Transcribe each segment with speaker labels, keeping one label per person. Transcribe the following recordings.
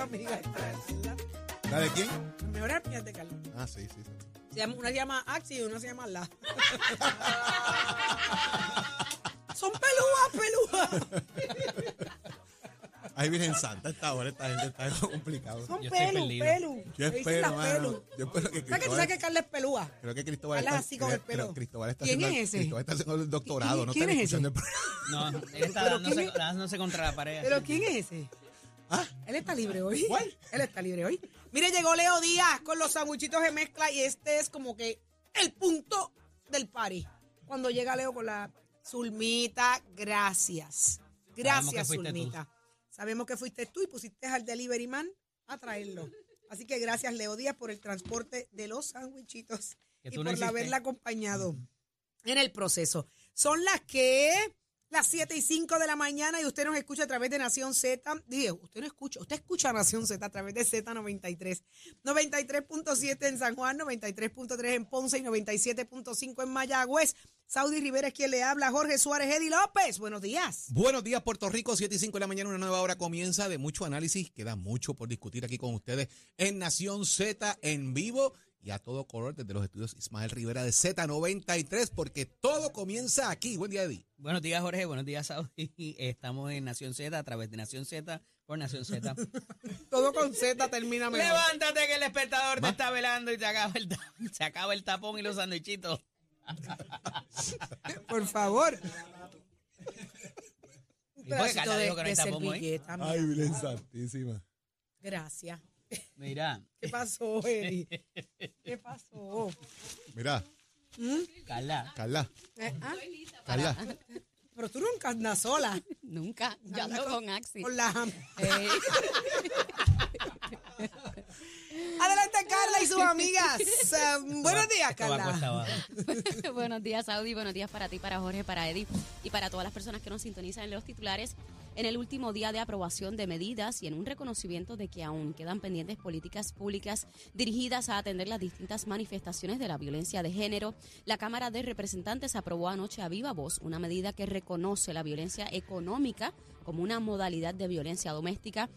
Speaker 1: las mejores amigas.
Speaker 2: ¿La de quién?
Speaker 1: Las mejores amigas de Carla.
Speaker 2: Ah, sí, sí. sí.
Speaker 1: Se llama- una se llama Axi y una se llama La. Son pelúas, pelúas.
Speaker 2: Ay, Virgen Santa, esta hora esta gente está complicado.
Speaker 1: Son
Speaker 3: Yo estoy
Speaker 1: pelu,
Speaker 3: perdido.
Speaker 1: pelu.
Speaker 2: Yo
Speaker 1: Le dicen
Speaker 2: espero,
Speaker 1: las
Speaker 2: mano.
Speaker 1: pelu.
Speaker 2: Yo espero que
Speaker 1: ¿Sabes que tú
Speaker 2: Cristóbal,
Speaker 1: sabes que Carla es pelúa?
Speaker 2: creo que Cristóbal
Speaker 1: Carla
Speaker 2: está,
Speaker 1: así con
Speaker 2: creo-
Speaker 1: el pelo.
Speaker 2: creo- Cristóbal está
Speaker 1: ¿Quién
Speaker 2: haciendo,
Speaker 1: es ese?
Speaker 2: Cristóbal está haciendo el doctorado,
Speaker 1: ¿Quién-
Speaker 2: no
Speaker 1: quién
Speaker 2: está
Speaker 1: es ese?
Speaker 2: escuchando el programa.
Speaker 3: No, él está
Speaker 1: ¿Pero
Speaker 3: dándose,
Speaker 1: quién es?
Speaker 3: dándose contra la pared.
Speaker 1: ¿Pero quién es ese?
Speaker 2: ¿Ah?
Speaker 1: Él está libre hoy.
Speaker 2: ¿Cuál?
Speaker 1: Él está libre hoy. Mire, llegó Leo Díaz con los sandwichitos de mezcla y este es como que el punto del party. Cuando llega Leo con la Zulmita, gracias. Gracias. Zulmita. Sabemos que fuiste tú y pusiste al delivery man a traerlo. Así que gracias, Leo Díaz, por el transporte de los sandwichitos
Speaker 3: Que
Speaker 1: y por
Speaker 3: no
Speaker 1: haberla acompañado en el proceso. Son las que las 7 y 5 de la mañana y usted nos escucha a través de Nación Z. Digo, usted no escucha, usted escucha Nación Z a través de Z93. 93.7 en San Juan, 93.3 en Ponce y 97.5 en Mayagüez. Saudi Rivera es quien le habla, Jorge Suárez, Eddie López. Buenos días.
Speaker 2: Buenos días, Puerto Rico, 7 y 5 de la mañana, una nueva hora comienza de mucho análisis. Queda mucho por discutir aquí con ustedes en Nación Z en vivo y a todo color desde los estudios Ismael Rivera de Z93, porque todo comienza aquí. Buen día, Eddie.
Speaker 3: Buenos días, Jorge. Buenos días, Saudi. Estamos en Nación Z a través de Nación Z por Nación Z.
Speaker 1: Todo con Z termina mejor.
Speaker 3: Levántate que el despertador te está velando y te acaba el, se acaba el tapón y los sandwichitos.
Speaker 1: Por favor.
Speaker 2: Ay, Virgen Santísima.
Speaker 1: Gracias.
Speaker 3: Mira,
Speaker 1: ¿Qué pasó, Eddie? ¿Qué pasó?
Speaker 2: Mira,
Speaker 3: Carla,
Speaker 2: Carla,
Speaker 1: Eh, ah,
Speaker 2: Carla.
Speaker 1: Pero tú nunca andas sola.
Speaker 4: Nunca. Yo ando con Axi.
Speaker 1: Con la...
Speaker 4: Eh,
Speaker 1: Adelante, Carla y sus amigas. Eh, buenos días, Carla.
Speaker 4: buenos días, Saudi. Buenos días para ti, para Jorge, para Eddie y para todas las personas que nos sintonizan en los titulares. En el último día de aprobación de medidas y en un reconocimiento de que aún quedan pendientes políticas públicas dirigidas a atender las distintas manifestaciones de la violencia de género, la Cámara de Representantes aprobó anoche a viva voz una medida que reconoce la violencia económica como una modalidad de violencia doméstica.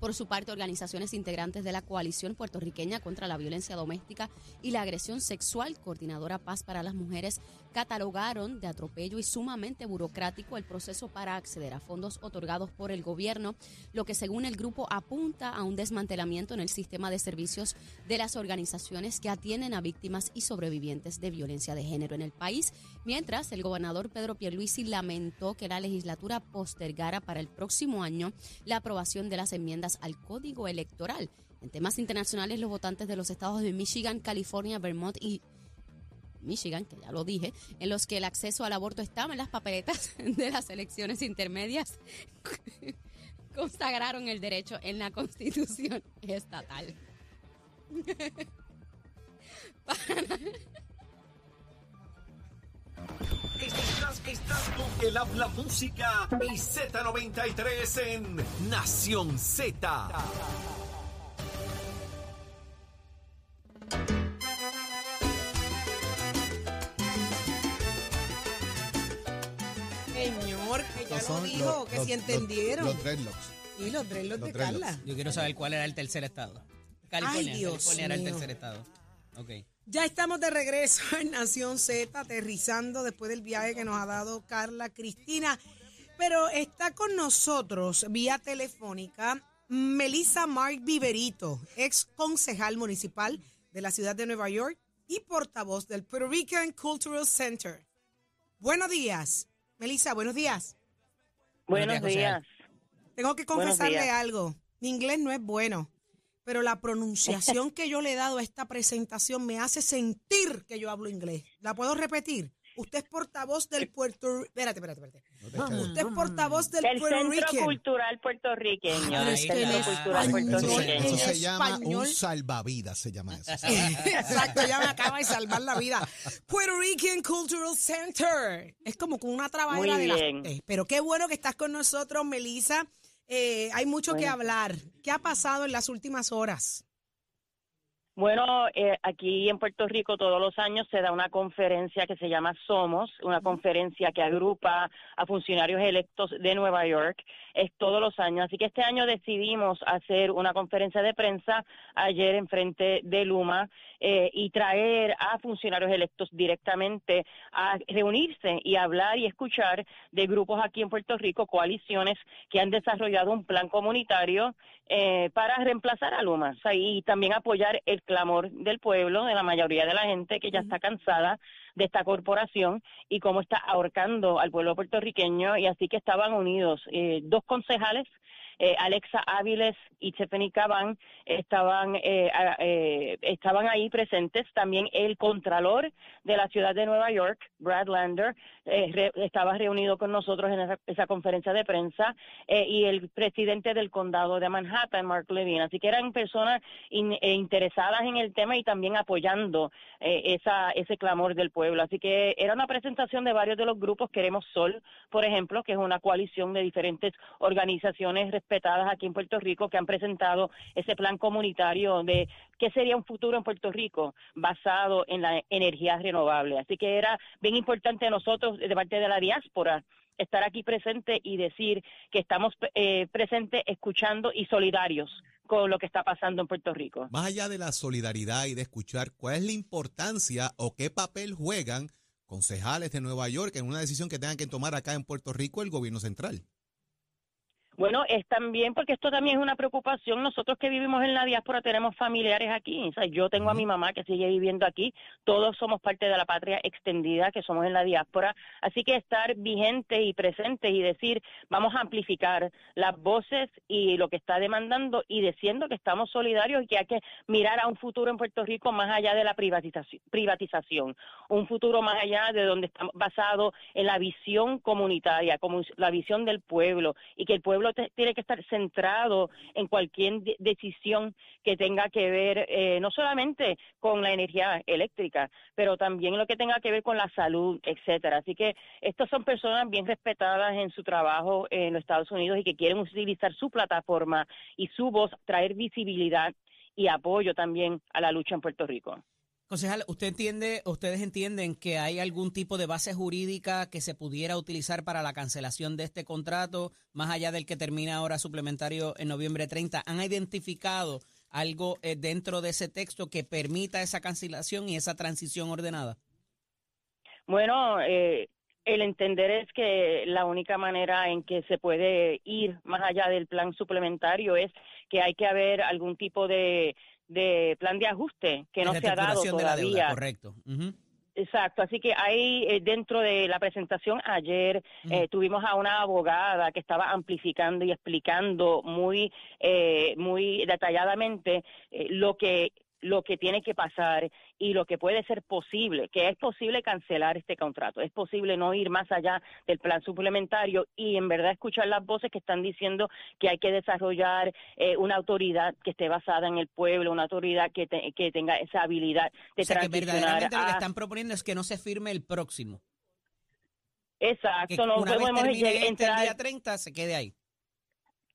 Speaker 4: Por su parte, organizaciones integrantes de la coalición puertorriqueña contra la violencia doméstica y la agresión sexual, coordinadora Paz para las Mujeres, catalogaron de atropello y sumamente burocrático el proceso para acceder a fondos otorgados por el gobierno, lo que según el grupo apunta a un desmantelamiento en el sistema de servicios de las organizaciones que atienden a víctimas y sobrevivientes de violencia de género en el país, mientras el gobernador Pedro Pierluisi lamentó que la legislatura postergara para el próximo año la aprobación de las enmiendas al Código Electoral. En temas internacionales, los votantes de los estados de Michigan, California, Vermont y Michigan, que ya lo dije, en los que el acceso al aborto estaba en las papeletas de las elecciones intermedias, consagraron el derecho en la Constitución estatal.
Speaker 5: Estás, estás con el habla música y Z93 en Nación Z.
Speaker 1: Señor, que ya lo dijo,
Speaker 2: los-
Speaker 1: que
Speaker 2: los-
Speaker 1: si
Speaker 2: los-
Speaker 1: entendieron.
Speaker 2: Los, dreadlocks.
Speaker 1: y los dreadlocks
Speaker 2: los
Speaker 1: de
Speaker 2: dreadlocks.
Speaker 1: Carla.
Speaker 3: Yo quiero saber cuál era el tercer estado. California.
Speaker 1: Ay, Dios
Speaker 3: California era el tercer estado. Ok.
Speaker 1: Ya estamos de regreso en Nación Z, aterrizando después del viaje que nos ha dado Carla Cristina. Pero está con nosotros vía telefónica Melissa Mark Viverito, ex concejal municipal de la ciudad de Nueva York y portavoz del Puerto Rican Cultural Center. Buenos días. Melissa, buenos días.
Speaker 3: Buenos
Speaker 6: Buenos
Speaker 3: días,
Speaker 6: días.
Speaker 1: Tengo que confesarle algo. Mi inglés no es bueno. pero la pronunciación que yo le he dado a esta presentación me hace sentir que yo hablo inglés. ¿La puedo repetir? Usted es portavoz del Puerto... Espérate, espérate, espérate.
Speaker 2: No
Speaker 1: Usted es portavoz del
Speaker 6: Del
Speaker 1: Puerto
Speaker 6: Centro
Speaker 1: Rican.
Speaker 6: Cultural Puertorriqueño.
Speaker 1: Es que
Speaker 6: Centro
Speaker 1: el
Speaker 6: Cultural
Speaker 1: español
Speaker 2: Eso, se,
Speaker 6: Puertorriqueño.
Speaker 2: eso se
Speaker 1: en
Speaker 2: llama
Speaker 1: español.
Speaker 2: un salvavidas, se llama eso.
Speaker 1: Exacto, ya me acaba de salvar la vida. Puerto Rican Cultural Center. Es como con una trabajera de las. T. Pero qué bueno que estás con nosotros, Melissa. Eh, hay mucho que hablar. ¿Qué ha pasado en las últimas horas?
Speaker 6: Bueno, eh, aquí en Puerto Rico todos los años se da una conferencia que se llama Somos, una conferencia que agrupa a funcionarios electos de Nueva York, es todos los años. Así que este año decidimos hacer una conferencia de prensa ayer en frente de Luma eh, y traer a funcionarios electos directamente a reunirse y hablar y escuchar de grupos aquí en Puerto Rico, coaliciones que han desarrollado un plan comunitario eh, para reemplazar a Luma o sea, y también apoyar el clamor del pueblo, de la mayoría de la gente que ya está cansada de esta corporación y cómo está ahorcando al pueblo puertorriqueño y así que estaban unidos eh, dos concejales eh, Alexa Áviles y Stephanie Caban estaban eh, eh, estaban ahí presentes. También el contralor de la ciudad de Nueva York Brad Lander eh, re- estaba reunido con nosotros en esa, esa conferencia de prensa y el presidente del condado de Manhattan Mark Levine. Así que eran personas in- interesadas en el tema y también apoyando esa ese clamor del pueblo. Así que era una presentación de varios de los grupos queremos Sol por ejemplo que es una coalición de diferentes organizaciones respetadas aquí en Puerto Rico que han presentado ese plan comunitario de qué sería un futuro en Puerto Rico basado en la energía renovable. Así que era bien importante nosotros, de parte de la diáspora, estar aquí presente y decir que estamos eh, presentes, escuchando y solidarios con lo que está pasando en Puerto Rico.
Speaker 2: Más allá de la solidaridad y de escuchar, ¿cuál es la importancia o qué papel juegan concejales de Nueva York en una decisión que tengan que tomar acá en Puerto Rico el gobierno central?
Speaker 6: Bueno, es también, porque esto también es una preocupación. Nosotros que vivimos en la diáspora tenemos familiares aquí. O sea, yo tengo a mi mamá que sigue viviendo aquí. Todos somos parte de la patria extendida que somos en la diáspora. Así que estar vigentes y presentes y decir, vamos a amplificar las voces y lo que está demandando y diciendo que estamos solidarios y que hay que mirar a un futuro en Puerto Rico más allá de la privatización. privatización un futuro más allá de donde estamos basado en la visión comunitaria, como la visión del pueblo y que el pueblo tiene que estar centrado en cualquier de- decisión que tenga que ver eh, no solamente con la energía eléctrica, pero también lo que tenga que ver con la salud, etcétera. Así que estas son personas bien respetadas en su trabajo en los Estados Unidos y que quieren utilizar su plataforma y su voz, traer visibilidad y apoyo también a la lucha en Puerto Rico.
Speaker 3: Concejal, ¿usted entiende, ustedes entienden que hay algún tipo de base jurídica que se pudiera utilizar para la cancelación de este contrato, más allá del que termina ahora suplementario en noviembre 30? ¿Han identificado algo eh, dentro de ese texto que permita esa cancelación y esa transición ordenada?
Speaker 6: Bueno, eh, el entender es que la única manera en que se puede ir más allá del plan suplementario es que hay que haber algún tipo de, de plan de ajuste que no se ha dado
Speaker 3: Reestructuración de la deuda,
Speaker 6: todavía.
Speaker 3: correcto.
Speaker 6: Exacto, así que ahí eh, dentro de la presentación ayer eh, tuvimos a una abogada que estaba amplificando y explicando muy eh, muy detalladamente eh, lo que lo que tiene que pasar y lo que puede ser posible, que es posible cancelar este contrato, es posible no ir más allá del plan suplementario y en verdad escuchar las voces que están diciendo que hay que desarrollar eh, una autoridad que esté basada en el pueblo, una autoridad que, te- que tenga esa habilidad de
Speaker 3: O sea que verdaderamente lo que
Speaker 6: a-
Speaker 3: están proponiendo es que no se firme el próximo. Que
Speaker 6: Exacto, no
Speaker 3: una vez
Speaker 6: podemos
Speaker 3: termine
Speaker 6: lleg-
Speaker 3: este el día 30 se quede ahí.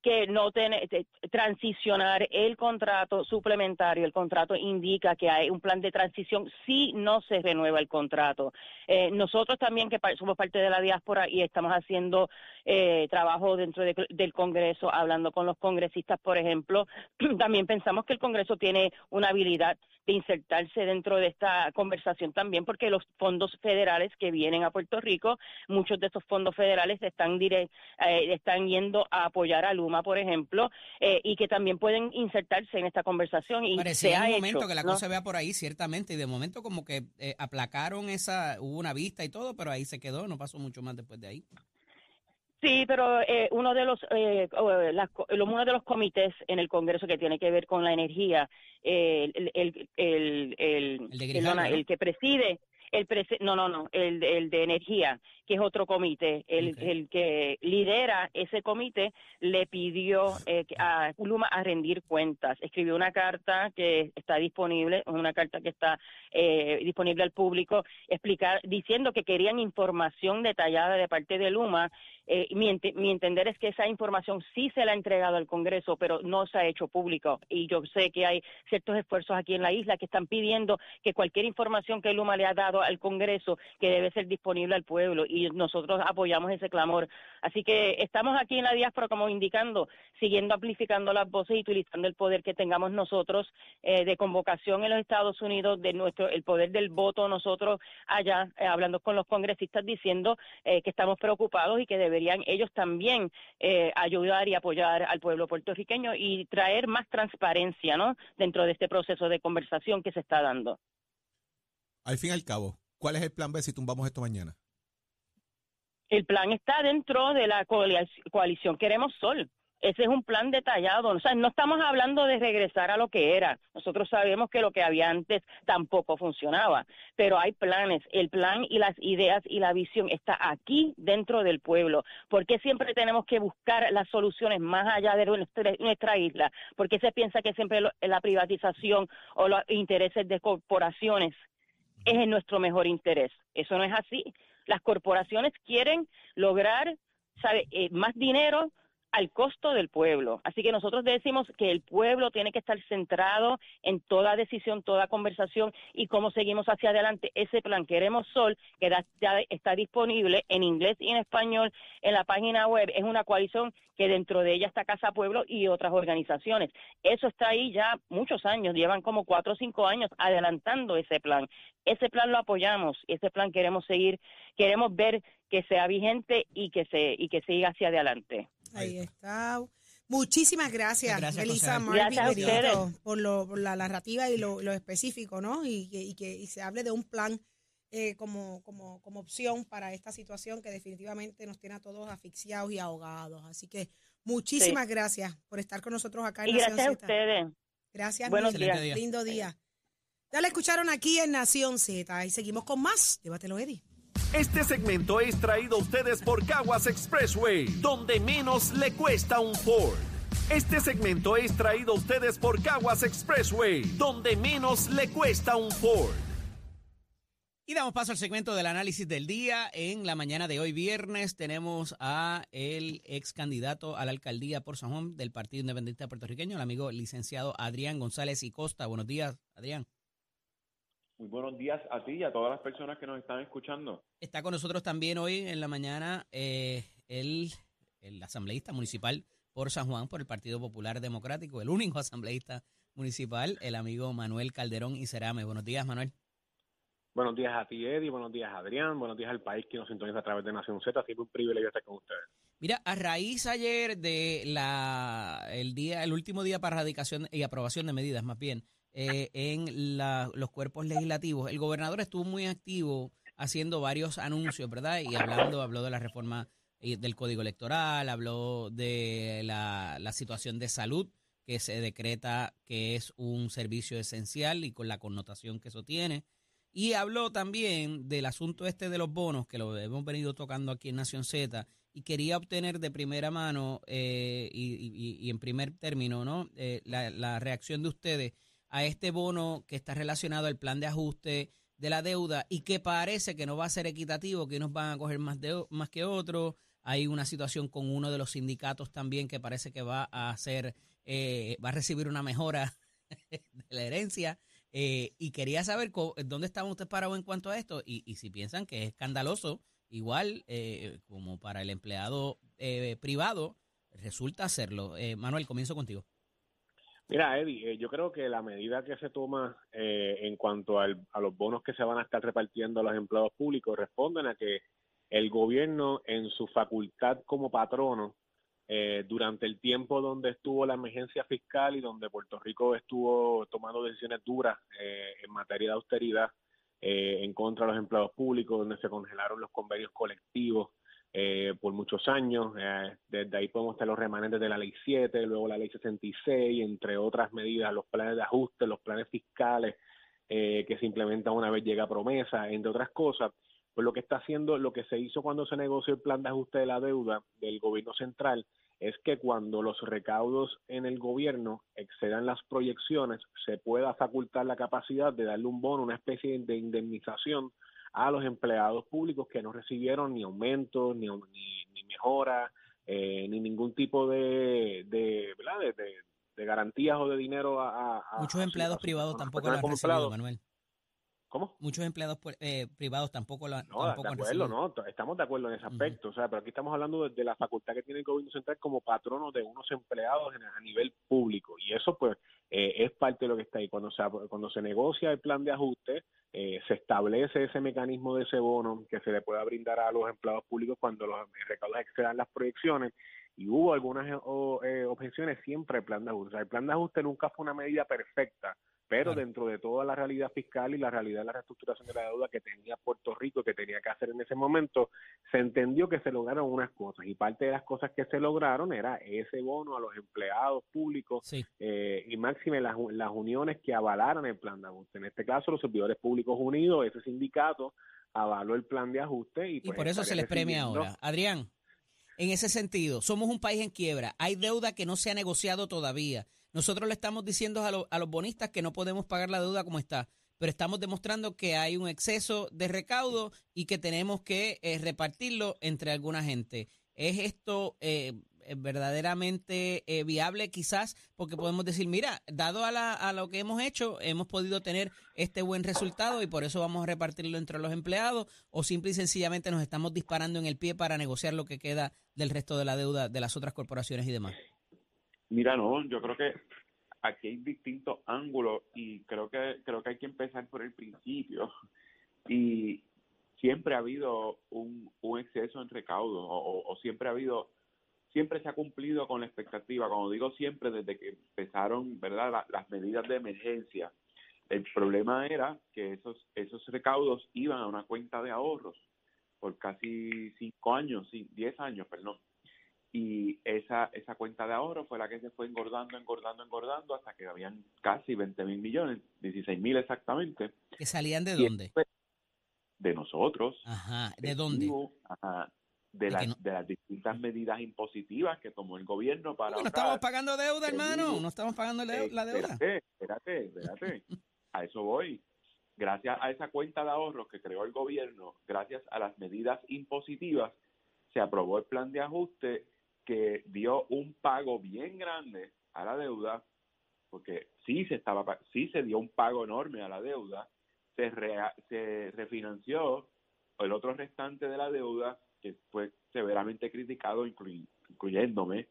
Speaker 6: Que no tiene te- transicionar el contrato suplementario. El contrato indica que hay un plan de transición si no se renueva el contrato. Eh, nosotros también que somos parte de la diáspora y estamos haciendo eh, trabajo dentro de- del Congreso, hablando con los congresistas, por ejemplo, también pensamos que el Congreso tiene una habilidad de insertarse dentro de esta conversación también, porque los fondos federales que vienen a Puerto Rico, muchos de esos fondos federales están eh, están yendo a apoyar a Luma, por ejemplo, eh, y que también pueden insertarse en esta conversación. Y
Speaker 3: Parecía un
Speaker 6: hecho,
Speaker 3: momento que la
Speaker 6: ¿no?
Speaker 3: cosa vea por ahí, ciertamente, y de momento como que eh, aplacaron esa, hubo una vista y todo, pero ahí se quedó, no pasó mucho más después de ahí.
Speaker 6: Sí, pero eh, uno de los eh, las, uno de los comités en el Congreso que tiene que ver con la energía, eh, el, el, el, el, el que preside el no, no, no, el, el de energía, que es otro comité. El, el que lidera ese comité le pidió eh, a Luma a rendir cuentas. Escribió una carta que está disponible, una carta que está eh, disponible al público, explicar, diciendo que querían información detallada de parte de Luma. Eh, mi, mi entender es que esa información sí se la ha entregado al Congreso, pero no se ha hecho público. Y yo sé que hay ciertos esfuerzos aquí en la isla que están pidiendo que cualquier información que Luma le ha dado al Congreso, que debe ser disponible al pueblo. Y nosotros apoyamos ese clamor. Así que estamos aquí en la diáspora, como indicando, siguiendo amplificando las voces y utilizando el poder que tengamos nosotros eh, de convocación en los Estados Unidos, de nuestro el poder del voto nosotros allá, eh, hablando con los congresistas, diciendo eh, que estamos preocupados y que deberían ellos también ayudar y apoyar al pueblo puertorriqueño y traer más transparencia, ¿no? Dentro de este proceso de conversación que se está dando.
Speaker 2: Al fin y al cabo, ¿cuál es el plan B si tumbamos esto mañana?
Speaker 6: El plan está dentro de la coalición Queremos Sol. Ese es un plan detallado. O sea, no estamos hablando de regresar a lo que era. Nosotros sabemos que lo que había antes tampoco funcionaba, pero hay planes. El plan y las ideas y la visión está aquí dentro del pueblo. ¿Por qué siempre tenemos que buscar las soluciones más allá de nuestra, isla? ¿Por qué se piensa que siempre la privatización o los intereses de corporaciones es en nuestro mejor interés? Eso no es así. Las corporaciones quieren lograr. Eh, más dinero al costo del pueblo. Así que nosotros decimos que el pueblo tiene que estar centrado en toda decisión, toda conversación y cómo seguimos hacia adelante. Ese plan Queremos Sol, que ya está disponible en inglés y en español en la página web, es una coalición que dentro de ella está Casa Pueblo y otras organizaciones. Eso está ahí ya muchos años, llevan como cuatro o cinco años adelantando ese plan. Ese plan lo apoyamos, ese plan queremos seguir, queremos ver que sea vigente y que se y que siga hacia adelante.
Speaker 1: Ahí está. Muchísimas gracias,
Speaker 6: gracias
Speaker 1: Melissa
Speaker 6: gracias
Speaker 1: por, lo, por la narrativa y lo, específico, ¿no? Y que, y que se hable de un plan eh, como, como, como opción para esta situación que definitivamente nos tiene a todos asfixiados y ahogados. Así que muchísimas gracias por estar con nosotros acá en
Speaker 6: y
Speaker 1: Nación
Speaker 6: gracias a ustedes.
Speaker 1: Gracias,
Speaker 6: Buenos días.
Speaker 1: Lindo día. Ya la escucharon aquí en Nación Z y seguimos con más. Débátelo, Eddie.
Speaker 5: Este segmento es traído a ustedes por Caguas Expressway, donde menos le cuesta un Ford. Este segmento es traído a ustedes por Caguas Expressway, donde menos le cuesta un Ford.
Speaker 3: Y damos paso al segmento del análisis del día. En la mañana de hoy, viernes, tenemos a el ex candidato a la alcaldía por San Juan del Partido Independiente Puertorriqueño, el amigo licenciado Adrián González y Costa. Buenos días, Adrián.
Speaker 7: Muy buenos días a ti y a todas las personas que nos están escuchando.
Speaker 3: Está con nosotros también hoy en la mañana eh, el, asambleísta municipal por San Juan, por el Partido Popular Democrático, el único asambleísta municipal, el amigo Manuel Calderón y Cerame. Buenos días, Manuel.
Speaker 7: Buenos días a ti, Eddie. Buenos días, Adrián. Buenos días al país que nos sintoniza a través de Nación Z. Siempre un privilegio estar con ustedes.
Speaker 3: Mira, a raíz ayer de la el día, el último día para erradicación y aprobación de medidas, más bien, eh, en los cuerpos legislativos. El gobernador estuvo muy activo haciendo varios anuncios, ¿verdad? Y hablando, habló de la reforma eh, del código electoral, habló de la, la situación de salud que se decreta que es un servicio esencial y con la connotación que eso tiene. Y habló también del asunto este de los bonos, que lo hemos venido tocando aquí en Nación Z, y quería obtener de primera mano eh, y, y, en primer término ¿no? la, la, reacción de ustedes a este bono que está relacionado al plan de ajuste de la deuda y que parece que no va a ser equitativo, que unos van a coger más, de, más que otros. Hay una situación con uno de los sindicatos también que parece que va a hacer, eh, va a recibir una mejora de la herencia. Eh, y quería saber dónde están ustedes parados en cuanto a esto y, y si piensan que es escandaloso, igual eh, como para el empleado privado, resulta hacerlo. Manuel, comienzo contigo.
Speaker 7: Mira, Eddie, eh, yo creo que la medida que se toma eh, en cuanto a los bonos que se van a estar repartiendo a los empleados públicos responden a que el gobierno, en su facultad como patrono, eh, durante el tiempo donde estuvo la emergencia fiscal y donde Puerto Rico estuvo tomando decisiones duras en materia de austeridad en contra de los empleados públicos, donde se congelaron los convenios colectivos, eh, por muchos años. Eh, desde ahí podemos tener los remanentes de la ley 7, luego la ley 66, entre otras medidas, los planes de ajuste, los planes fiscales eh, que se implementan una vez llega promesa, entre otras cosas. Pues lo que está haciendo, lo que se hizo cuando se negoció el plan de ajuste de la deuda del gobierno central, es que cuando los recaudos en el gobierno excedan las proyecciones, se pueda facultar la capacidad de darle un bono, una especie de indemnización a los empleados públicos que no recibieron ni aumentos, ni, ni, ni mejora, eh, ni ningún tipo de, de, ¿verdad? de, de, de garantías o de dinero a... a
Speaker 3: Muchos
Speaker 7: a-
Speaker 3: empleados
Speaker 7: a
Speaker 3: privados tampoco lo han recibido,
Speaker 7: empleados.
Speaker 3: Manuel.
Speaker 7: ¿Cómo?
Speaker 3: Muchos empleados eh, privados tampoco lo han,
Speaker 7: No, de
Speaker 3: tampoco
Speaker 7: acuerdo,
Speaker 3: recibido.
Speaker 7: no, estamos de acuerdo en ese aspecto, o sea, pero aquí estamos hablando de, de la facultad que tiene el gobierno central como patrono de unos empleados en- a nivel público y eso pues eh, es parte de lo que está ahí. Cuando se, cuando se negocia el plan de ajuste, eh, se establece ese mecanismo de ese bono que se le pueda brindar a los empleados públicos cuando los recaudos excedan las proyecciones y hubo algunas eh, o- eh, objeciones siempre al plan de ajuste. O sea, el plan de ajuste nunca fue una medida perfecta, pero
Speaker 3: Claro.
Speaker 7: dentro de toda la realidad fiscal y la realidad de la reestructuración de la deuda que tenía Puerto Rico, que tenía que hacer en ese momento, se entendió que se lograron unas cosas y parte de las cosas que se lograron era ese bono a los empleados públicos
Speaker 3: Sí.
Speaker 7: eh, y máxime las, las uniones que avalaran el plan de ajuste. En este caso, los servidores públicos unidos, ese sindicato avaló el plan de ajuste y,
Speaker 3: Y
Speaker 7: pues,
Speaker 3: por eso se les premia ahora. Adrián, en ese sentido, somos un país en quiebra. Hay deuda que no se ha negociado todavía. Nosotros le estamos diciendo a, lo- a los bonistas que no podemos pagar la deuda como está, pero estamos demostrando que hay un exceso de recaudo y que tenemos que eh, repartirlo entre alguna gente. ¿Es esto eh, verdaderamente eh, viable quizás? Porque podemos decir, mira, dado a, la- a lo que hemos hecho, hemos podido tener este buen resultado y por eso vamos a repartirlo entre los empleados o simple y sencillamente nos estamos disparando en el pie para negociar lo que queda del resto de la deuda de las otras corporaciones y demás.
Speaker 8: Mira, no, yo creo que aquí hay distintos ángulos y creo que creo que hay que empezar por el principio. Y siempre ha habido un, exceso en recaudo o siempre ha habido siempre se ha cumplido con la expectativa. Cuando digo siempre, desde que empezaron, ¿verdad? la- las medidas de emergencia. El problema era que esos esos recaudos iban a una cuenta de ahorros por casi cinco años, sí, diez años, perdón y esa esa cuenta de ahorro fue la que se fue engordando, engordando, engordando hasta que habían casi 20 mil millones, 16 mil exactamente.
Speaker 3: ¿Que salían de dónde?
Speaker 8: De nosotros.
Speaker 3: Ajá, ¿de dónde?
Speaker 8: Ajá, de, las,
Speaker 3: no-
Speaker 8: de las distintas medidas impositivas que tomó el gobierno para
Speaker 3: no
Speaker 8: ahorrar.
Speaker 3: estamos pagando deuda, hermano. No estamos pagando la la deuda.
Speaker 8: Espérate, espérate, espérate. A eso voy. Gracias a esa cuenta de ahorros que creó el gobierno, gracias a las medidas impositivas, se aprobó el plan de ajuste que dio un pago bien grande a la deuda, porque sí se estaba, sí se dio un pago enorme a la deuda, se, rea- se refinanció el otro restante de la deuda, que fue severamente criticado, incluyéndome,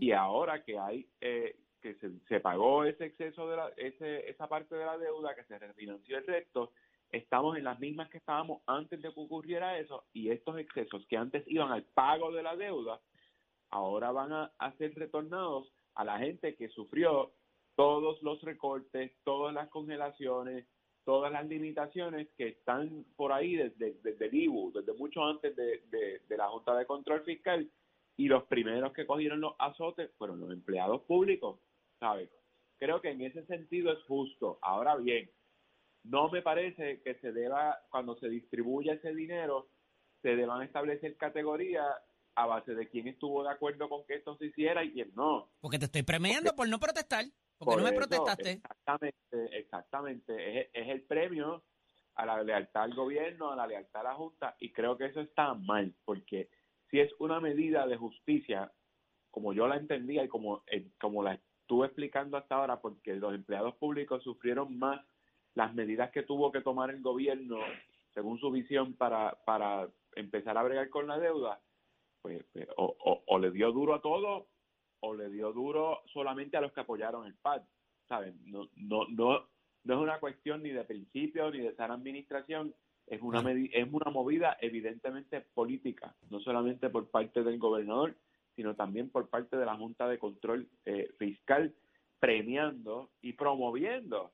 Speaker 8: y ahora que hay eh, que se, se pagó ese exceso de la, ese, esa parte de la deuda que se refinanció el resto estamos en las mismas que estábamos antes de que ocurriera eso y estos excesos que antes iban al pago de la deuda ahora van a, a ser retornados a la gente que sufrió todos los recortes todas las congelaciones todas las limitaciones que están por ahí desde, desde el IBU, desde mucho antes de, de- de la Junta de Control Fiscal, y los primeros que cogieron los azotes fueron los empleados públicos, ¿sabes? Creo que en ese sentido es justo. Ahora bien, no me parece que se deba, cuando se distribuya ese dinero, se deban establecer categorías a base de quién estuvo de acuerdo con que esto se hiciera y quién no.
Speaker 3: Porque te estoy premiando por no protestar. Porque no me
Speaker 8: eso,
Speaker 3: protestaste.
Speaker 8: Exactamente, exactamente. Es, es el premio a la lealtad al gobierno, a la lealtad a la Junta, y creo que eso está mal, porque si es una medida de justicia, como yo la entendía y como, eh, como la estuve explicando hasta ahora, porque los empleados públicos sufrieron más las medidas que tuvo que tomar el gobierno según su visión para, para empezar a bregar con la deuda, pues, pues, o, o- o le dio duro a todos o le dio duro solamente a los que apoyaron el PAD, ¿saben? No, no, no, no es una cuestión ni de principio ni de sana administración, es una, es una movida evidentemente política, no solamente por parte del gobernador, sino también por parte de la Junta de Control eh, Fiscal, premiando y promoviendo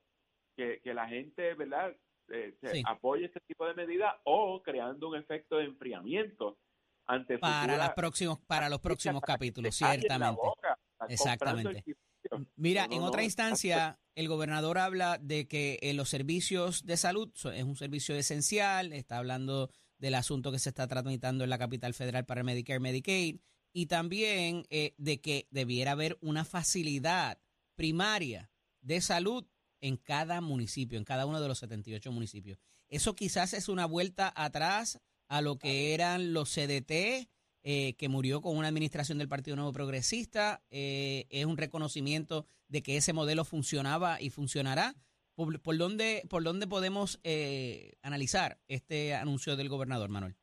Speaker 8: que, que la gente, ¿verdad?, eh, se
Speaker 3: Sí.
Speaker 8: apoye este tipo de medidas o creando un efecto de enfriamiento ante
Speaker 3: para las próximos para los próximos capítulos, ciertamente.
Speaker 8: boca,
Speaker 3: Exactamente. Mira,
Speaker 8: No,
Speaker 3: en
Speaker 8: no,
Speaker 3: otra
Speaker 8: no,
Speaker 3: instancia, el gobernador habla de que eh, los servicios de salud es un servicio esencial, está hablando del asunto que se está tramitando en la capital federal para Medicare, Medicaid, y también eh, de que debiera haber una facilidad primaria de salud en cada municipio, en cada uno de los 78 municipios. Eso quizás es una vuelta atrás a lo que eran los CDT, eh, que murió con una administración del Partido Nuevo Progresista. eh, es un reconocimiento de que ese modelo funcionaba y funcionará. ¿Por, por dónde, por dónde podemos eh, analizar este anuncio del gobernador, Manuel?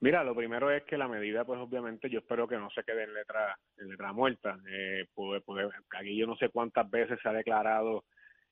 Speaker 7: Mira, lo primero es que la medida, pues obviamente yo espero que no se quede en letra, en letra muerta. Eh, pues, pues, aquí yo no sé cuántas veces se ha declarado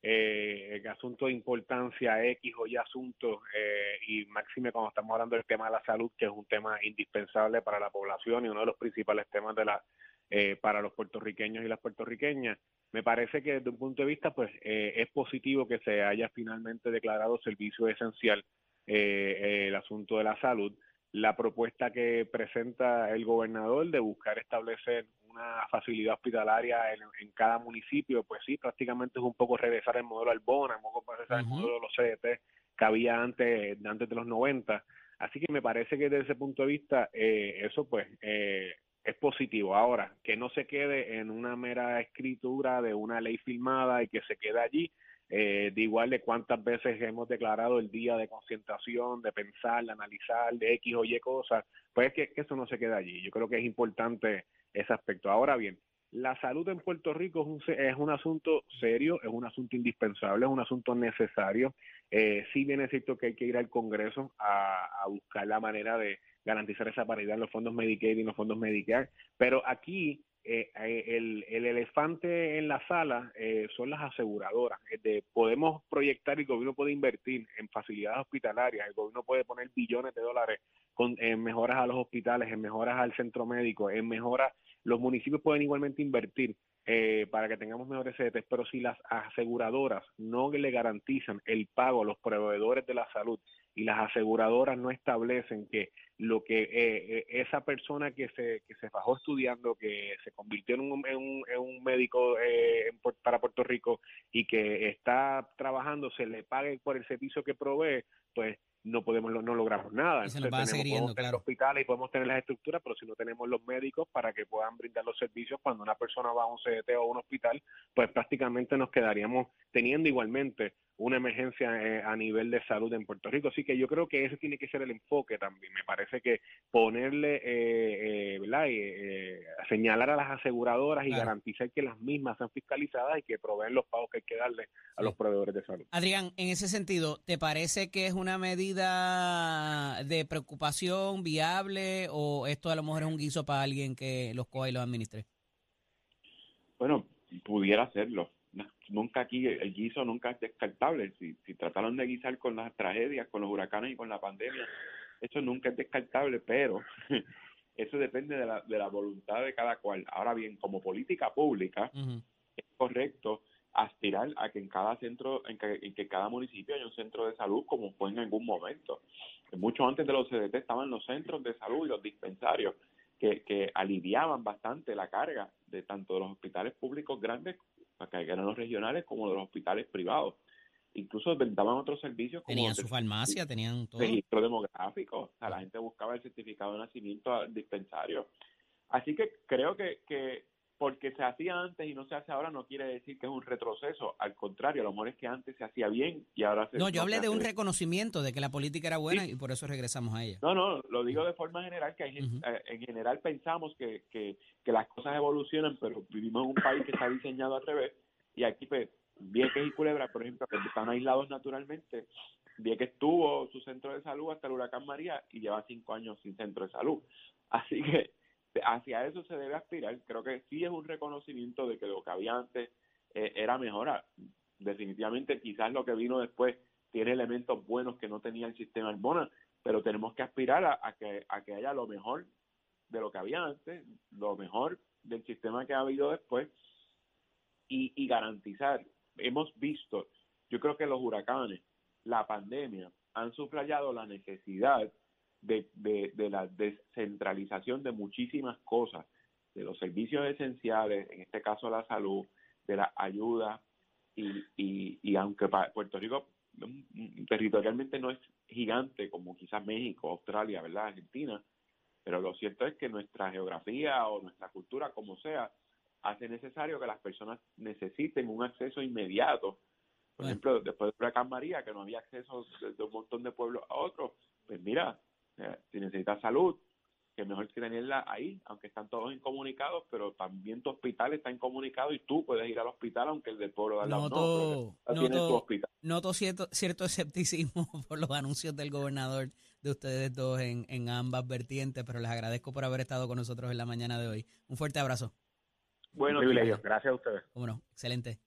Speaker 7: eh, que asunto de importancia X o Y asuntos, eh, y máxime cuando estamos hablando del tema de la salud, que es un tema indispensable para la población y uno de los principales temas de la eh, para los puertorriqueños y las puertorriqueñas. Me parece que desde un punto de vista, pues eh, es positivo que se haya finalmente declarado servicio esencial eh, eh, el asunto de la salud la propuesta que presenta el gobernador de buscar establecer una facilidad hospitalaria en, en cada municipio, pues sí, prácticamente es un poco regresar al modelo Albona, un poco regresar al
Speaker 3: Ujú.
Speaker 7: modelo de los CDT que había antes, antes de los 90. Así que me parece que desde ese punto de vista, eh, eso pues eh, es positivo. Ahora, que no se quede en una mera escritura de una ley firmada y que se quede allí, eh, de igual de cuántas veces hemos declarado el día de concentración, de pensar, de analizar, de X o Y cosas, pues que, que eso no se quede allí. Yo creo que es importante ese aspecto. Ahora bien, la salud en Puerto Rico es un, es un asunto serio, es un asunto indispensable, es un asunto necesario. Eh, sí bien es cierto que hay que ir al Congreso a, a buscar la manera de garantizar esa paridad en los fondos Medicaid y en los fondos Medicare, pero aquí eh, eh, el, el elefante en la sala eh, son las aseguradoras. Eh, de- podemos proyectar, el gobierno puede invertir en facilidades hospitalarias, el gobierno puede poner billones de dólares con, en mejoras a los hospitales, en mejoras al centro médico, en mejoras, los municipios pueden igualmente invertir eh, para que tengamos mejores CDTs, pero si las aseguradoras no le garantizan el pago a los proveedores de la salud y las aseguradoras no establecen que lo que eh, eh, esa persona que se que se fajó estudiando, que se convirtió en un, en un, en un médico eh, en para Puerto Rico y que está trabajando, se le pague por el servicio que provee, pues no podemos no logramos nada.
Speaker 3: Y se nos va a seguir
Speaker 7: podemos tener
Speaker 3: claro.
Speaker 7: hospitales y podemos tener las estructuras, pero si no tenemos los médicos para que puedan brindar los servicios cuando una persona va a un CDT o a un hospital, pues prácticamente nos quedaríamos teniendo igualmente una emergencia eh, a nivel de salud en Puerto Rico. Así que yo creo que ese tiene que ser el enfoque también. Me parece que ponerle, eh, eh, ¿verdad? Eh, señalar a las aseguradoras y
Speaker 3: Claro.
Speaker 7: garantizar que las mismas sean fiscalizadas y que proveen los pagos que hay que darle a
Speaker 3: Sí.
Speaker 7: los proveedores de salud.
Speaker 3: Adrián, en ese sentido, ¿te parece que es una medida de preocupación viable o esto a lo mejor es un guiso para alguien que los coja y los administre?
Speaker 8: Bueno, pudiera serlo. Nunca aquí, el guiso nunca es descartable. Si, si trataron de guisar con las tragedias, con los huracanes y con la pandemia, eso nunca es descartable, pero eso depende de la, de la voluntad de cada cual. Ahora bien, como política pública, es correcto aspirar a que en cada centro, en que, en que cada municipio haya un centro de salud como fue en algún momento. Mucho antes de los CDT estaban los centros de salud y los dispensarios que, que aliviaban bastante la carga de tanto de los hospitales públicos grandes, que eran los regionales, como de los hospitales privados. Incluso daban otros servicios como
Speaker 3: Tenían su farmacia, tenían todo.
Speaker 8: registro demográfico. O sea, la gente buscaba el certificado de nacimiento al dispensario. Así que creo que, que porque se hacía antes y no se hace ahora no quiere decir que es un retroceso. Al contrario, a lo mejor es que antes se hacía bien y ahora se
Speaker 3: No, yo hablé de un reconocimiento de que la política era buena y por eso regresamos a ella.
Speaker 8: No, no, lo digo de forma general, que hay eh, en general pensamos que, que, que las cosas evolucionan, pero vivimos en un país que está diseñado al revés y aquí, pues, Vieques y Culebra, por ejemplo, que están aislados naturalmente, Vieques tuvo su centro de salud hasta el huracán María y lleva cinco años sin centro de salud. Así que hacia eso se debe aspirar. Creo que sí es un reconocimiento de que lo que había antes eh, era mejor. Ah, Definitivamente, quizás lo que vino después tiene elementos buenos que no tenía el sistema Arbona, pero tenemos que aspirar a, a que, a que haya lo mejor de lo que había antes, lo mejor del sistema que ha habido después y, y garantizar. Hemos visto, yo creo que los huracanes, la pandemia, han subrayado la necesidad de, de, de la descentralización de muchísimas cosas, de los servicios esenciales, en este caso la salud, de la ayuda, y, y, y aunque Puerto Rico territorialmente no es gigante como quizás México, Australia, ¿verdad? Argentina, pero lo cierto es que nuestra geografía o nuestra cultura, como sea, hace necesario que las personas necesiten un acceso inmediato. Por
Speaker 3: Bueno.
Speaker 8: ejemplo, después de Huracán María, que no había acceso de, de un montón de pueblos a otros, pues mira, si necesitas salud, que mejor que tenerla ahí, aunque están todos incomunicados, pero también tu hospital está incomunicado y tú puedes ir al hospital, aunque el del pueblo de no, ya tienes tu
Speaker 3: noto,
Speaker 8: hospital.
Speaker 3: noto cierto, cierto escepticismo por los anuncios del gobernador de ustedes dos en, en ambas vertientes, pero les agradezco por haber estado con nosotros en la mañana de hoy. Un fuerte abrazo.
Speaker 8: Bueno,
Speaker 7: privilegio. Gracias a ustedes.
Speaker 3: Cómo no, excelente.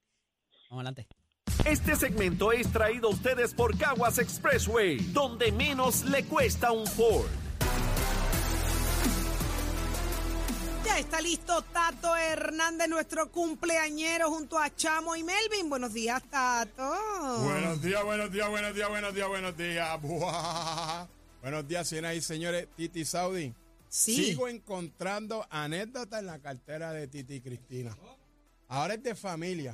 Speaker 3: Vamos adelante.
Speaker 5: Este segmento es traído a ustedes por Caguas Expressway, donde menos le cuesta un Ford.
Speaker 1: Ya está listo Tato Hernández, nuestro cumpleañero, junto a Chamo y Melvin. Buenos días, Tato.
Speaker 9: Buenos días, buenos días, buenos días, buenos días, buenos días. Buah. Buenos días, señoras y señores. Titi Saudi.
Speaker 1: Sí.
Speaker 9: Sigo encontrando anécdotas en la cartera de Titi Cristina. Ahora es de familia.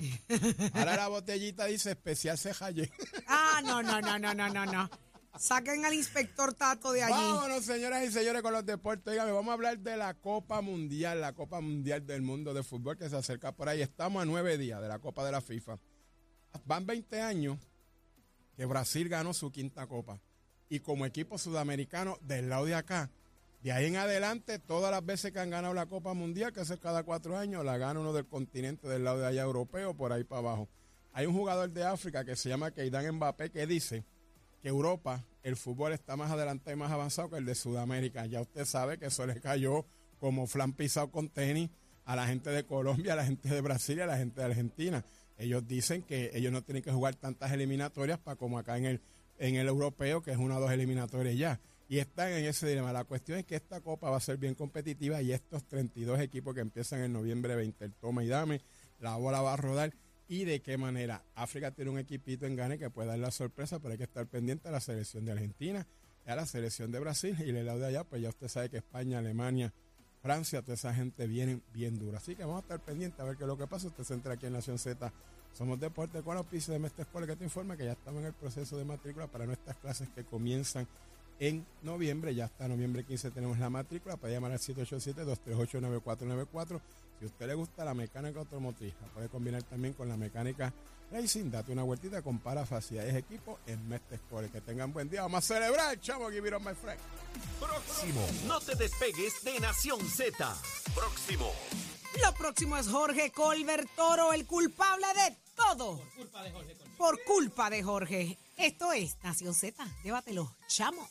Speaker 9: Ahora la botellita dice especial cejalle.
Speaker 1: Ah, no, no, no, no, no, no, no. Saquen al inspector Tato de allí.
Speaker 9: Vámonos, señoras y señores, con los deportes. Dígame, vamos a hablar de la Copa Mundial, la Copa Mundial del Mundo de Fútbol que se acerca por ahí. Estamos a nueve días de la Copa de la FIFA. Van 20 años que Brasil ganó su quinta Copa. Y como equipo sudamericano, del lado de acá, de ahí en adelante, todas las veces que han ganado la Copa Mundial, que es cada cuatro años, la gana uno del continente del lado de allá europeo, por ahí para abajo. Hay un jugador de África que se llama Keidan Mbappé que dice que Europa, el fútbol está más adelante y más avanzado que el de Sudamérica. Ya usted sabe que eso le cayó como flan pisado con tenis a la gente de Colombia, a la gente de Brasil y a la gente de Argentina. Ellos dicen que ellos no tienen que jugar tantas eliminatorias para como acá en el, en el europeo, que es una o dos eliminatorias ya. Y están en ese dilema. La cuestión es que esta copa va a ser bien competitiva y estos 32 equipos que empiezan en noviembre 20, el toma y dame, la bola va a rodar. ¿Y de qué manera? África tiene un equipito en Gane que puede dar la sorpresa, pero hay que estar pendiente a la selección de Argentina, a la selección de Brasil y el lado de allá, pues ya usted sabe que España, Alemania, Francia, toda esa gente vienen bien dura. Así que vamos a estar pendientes a ver qué es lo que pasa. Usted se entra aquí en Nación Z. Somos Deporte con auspicio de Mestre Escuela que te informa que ya estamos en el proceso de matrícula para nuestras clases que comienzan en noviembre. Ya hasta noviembre 15 tenemos la matrícula. Puede llamar al 787-238-9494. Si a usted le gusta la mecánica automotriz, la puede combinar también con la mecánica racing. Date una vueltita, compara facilidades equipo en Mestre Escuela. Que tengan buen día. Vamos a celebrar, chamo. Give it up, my friend.
Speaker 5: Próximo. No te despegues de Nación Z. Próximo.
Speaker 1: Lo próximo es Jorge Colbert Toro, el culpable de todo. Por culpa de Jorge. Esto es Nación Z. Llévatelo, chamo.